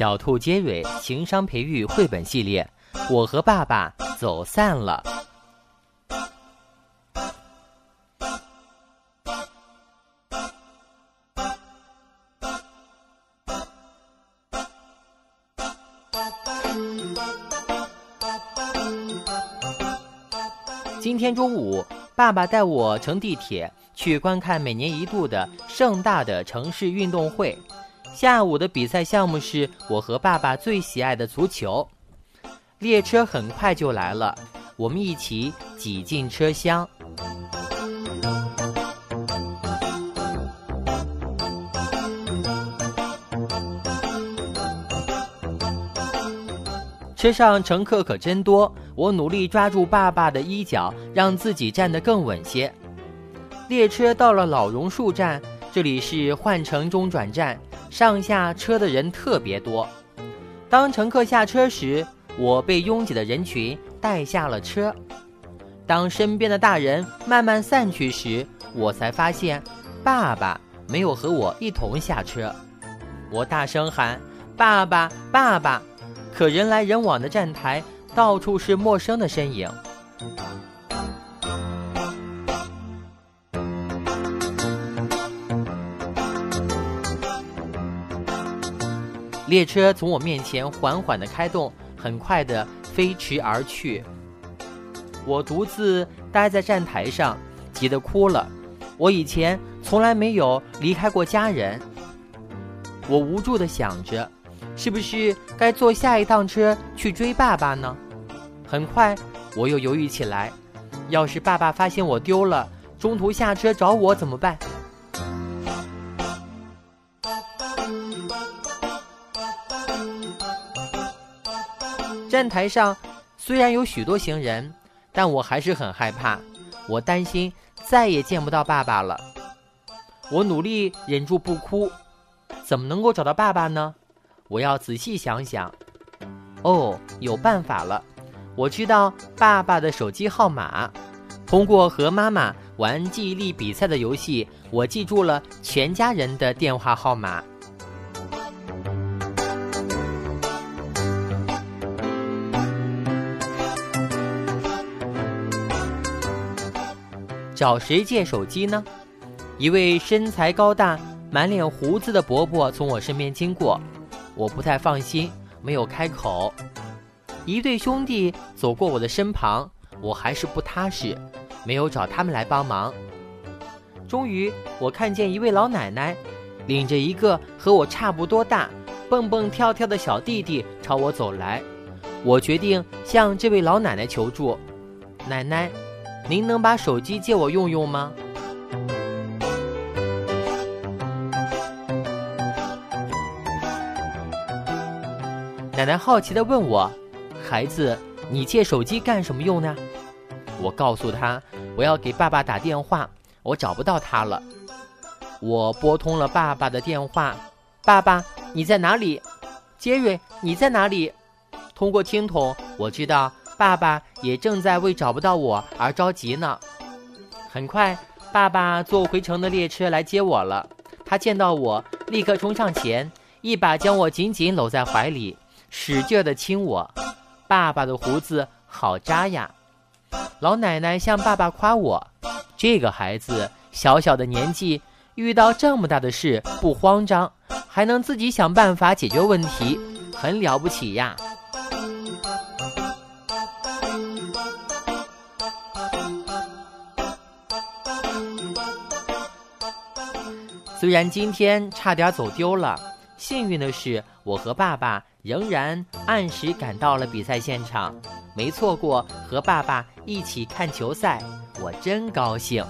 小兔杰瑞情商培育绘本系列，我和爸爸走散了。今天中午，爸爸带我乘地铁去观看每年一度的盛大的城市运动会。下午的比赛项目是我和爸爸最喜爱的足球。列车很快就来了，我们一起挤进车厢。车上乘客可真多，我努力抓住爸爸的衣角，让自己站得更稳些。列车到了老榕树站，这里是换乘中转站，上下车的人特别多。当乘客下车时，我被拥挤的人群带下了车。当身边的大人慢慢散去时，我才发现爸爸没有和我一同下车。我大声喊：“爸爸，爸爸！”可人来人往的站台，到处是陌生的身影。列车从我面前缓缓的开动，很快的飞驰而去。我独自待在站台上，急得哭了。我以前从来没有离开过家人。我无助的想着。是不是该坐下一趟车去追爸爸呢？很快，我又犹豫起来。要是爸爸发现我丢了，中途下车找我怎么办？站台上虽然有许多行人，但我还是很害怕。我担心再也见不到爸爸了。我努力忍住不哭。怎么能够找到爸爸呢？我要仔细想想。哦，有办法了！我知道爸爸的手机号码。通过和妈妈玩记忆力比赛的游戏，我记住了全家人的电话号码。找谁借手机呢？一位身材高大、满脸胡子的伯伯从我身边经过。我不太放心，没有开口。一对兄弟走过我的身旁，我还是不踏实，没有找他们来帮忙。终于，我看见一位老奶奶，领着一个和我差不多大、蹦蹦跳跳的小弟弟朝我走来。我决定向这位老奶奶求助：“奶奶，您能把手机借我用用吗？”奶奶好奇地问我：“孩子，你借手机干什么用呢？”我告诉他：“我要给爸爸打电话，我找不到他了。”我拨通了爸爸的电话：“爸爸，你在哪里？”杰瑞，你在哪里？通过听筒，我知道爸爸也正在为找不到我而着急呢。很快，爸爸坐回程的列车来接我了。他见到我，立刻冲上前，一把将我紧紧搂在怀里。使劲的亲我，爸爸的胡子好扎呀！老奶奶向爸爸夸我，这个孩子小小的年纪遇到这么大的事不慌张，还能自己想办法解决问题，很了不起呀！虽然今天差点走丢了，幸运的是我和爸爸。仍然按时赶到了比赛现场，没错过和爸爸一起看球赛，我真高兴。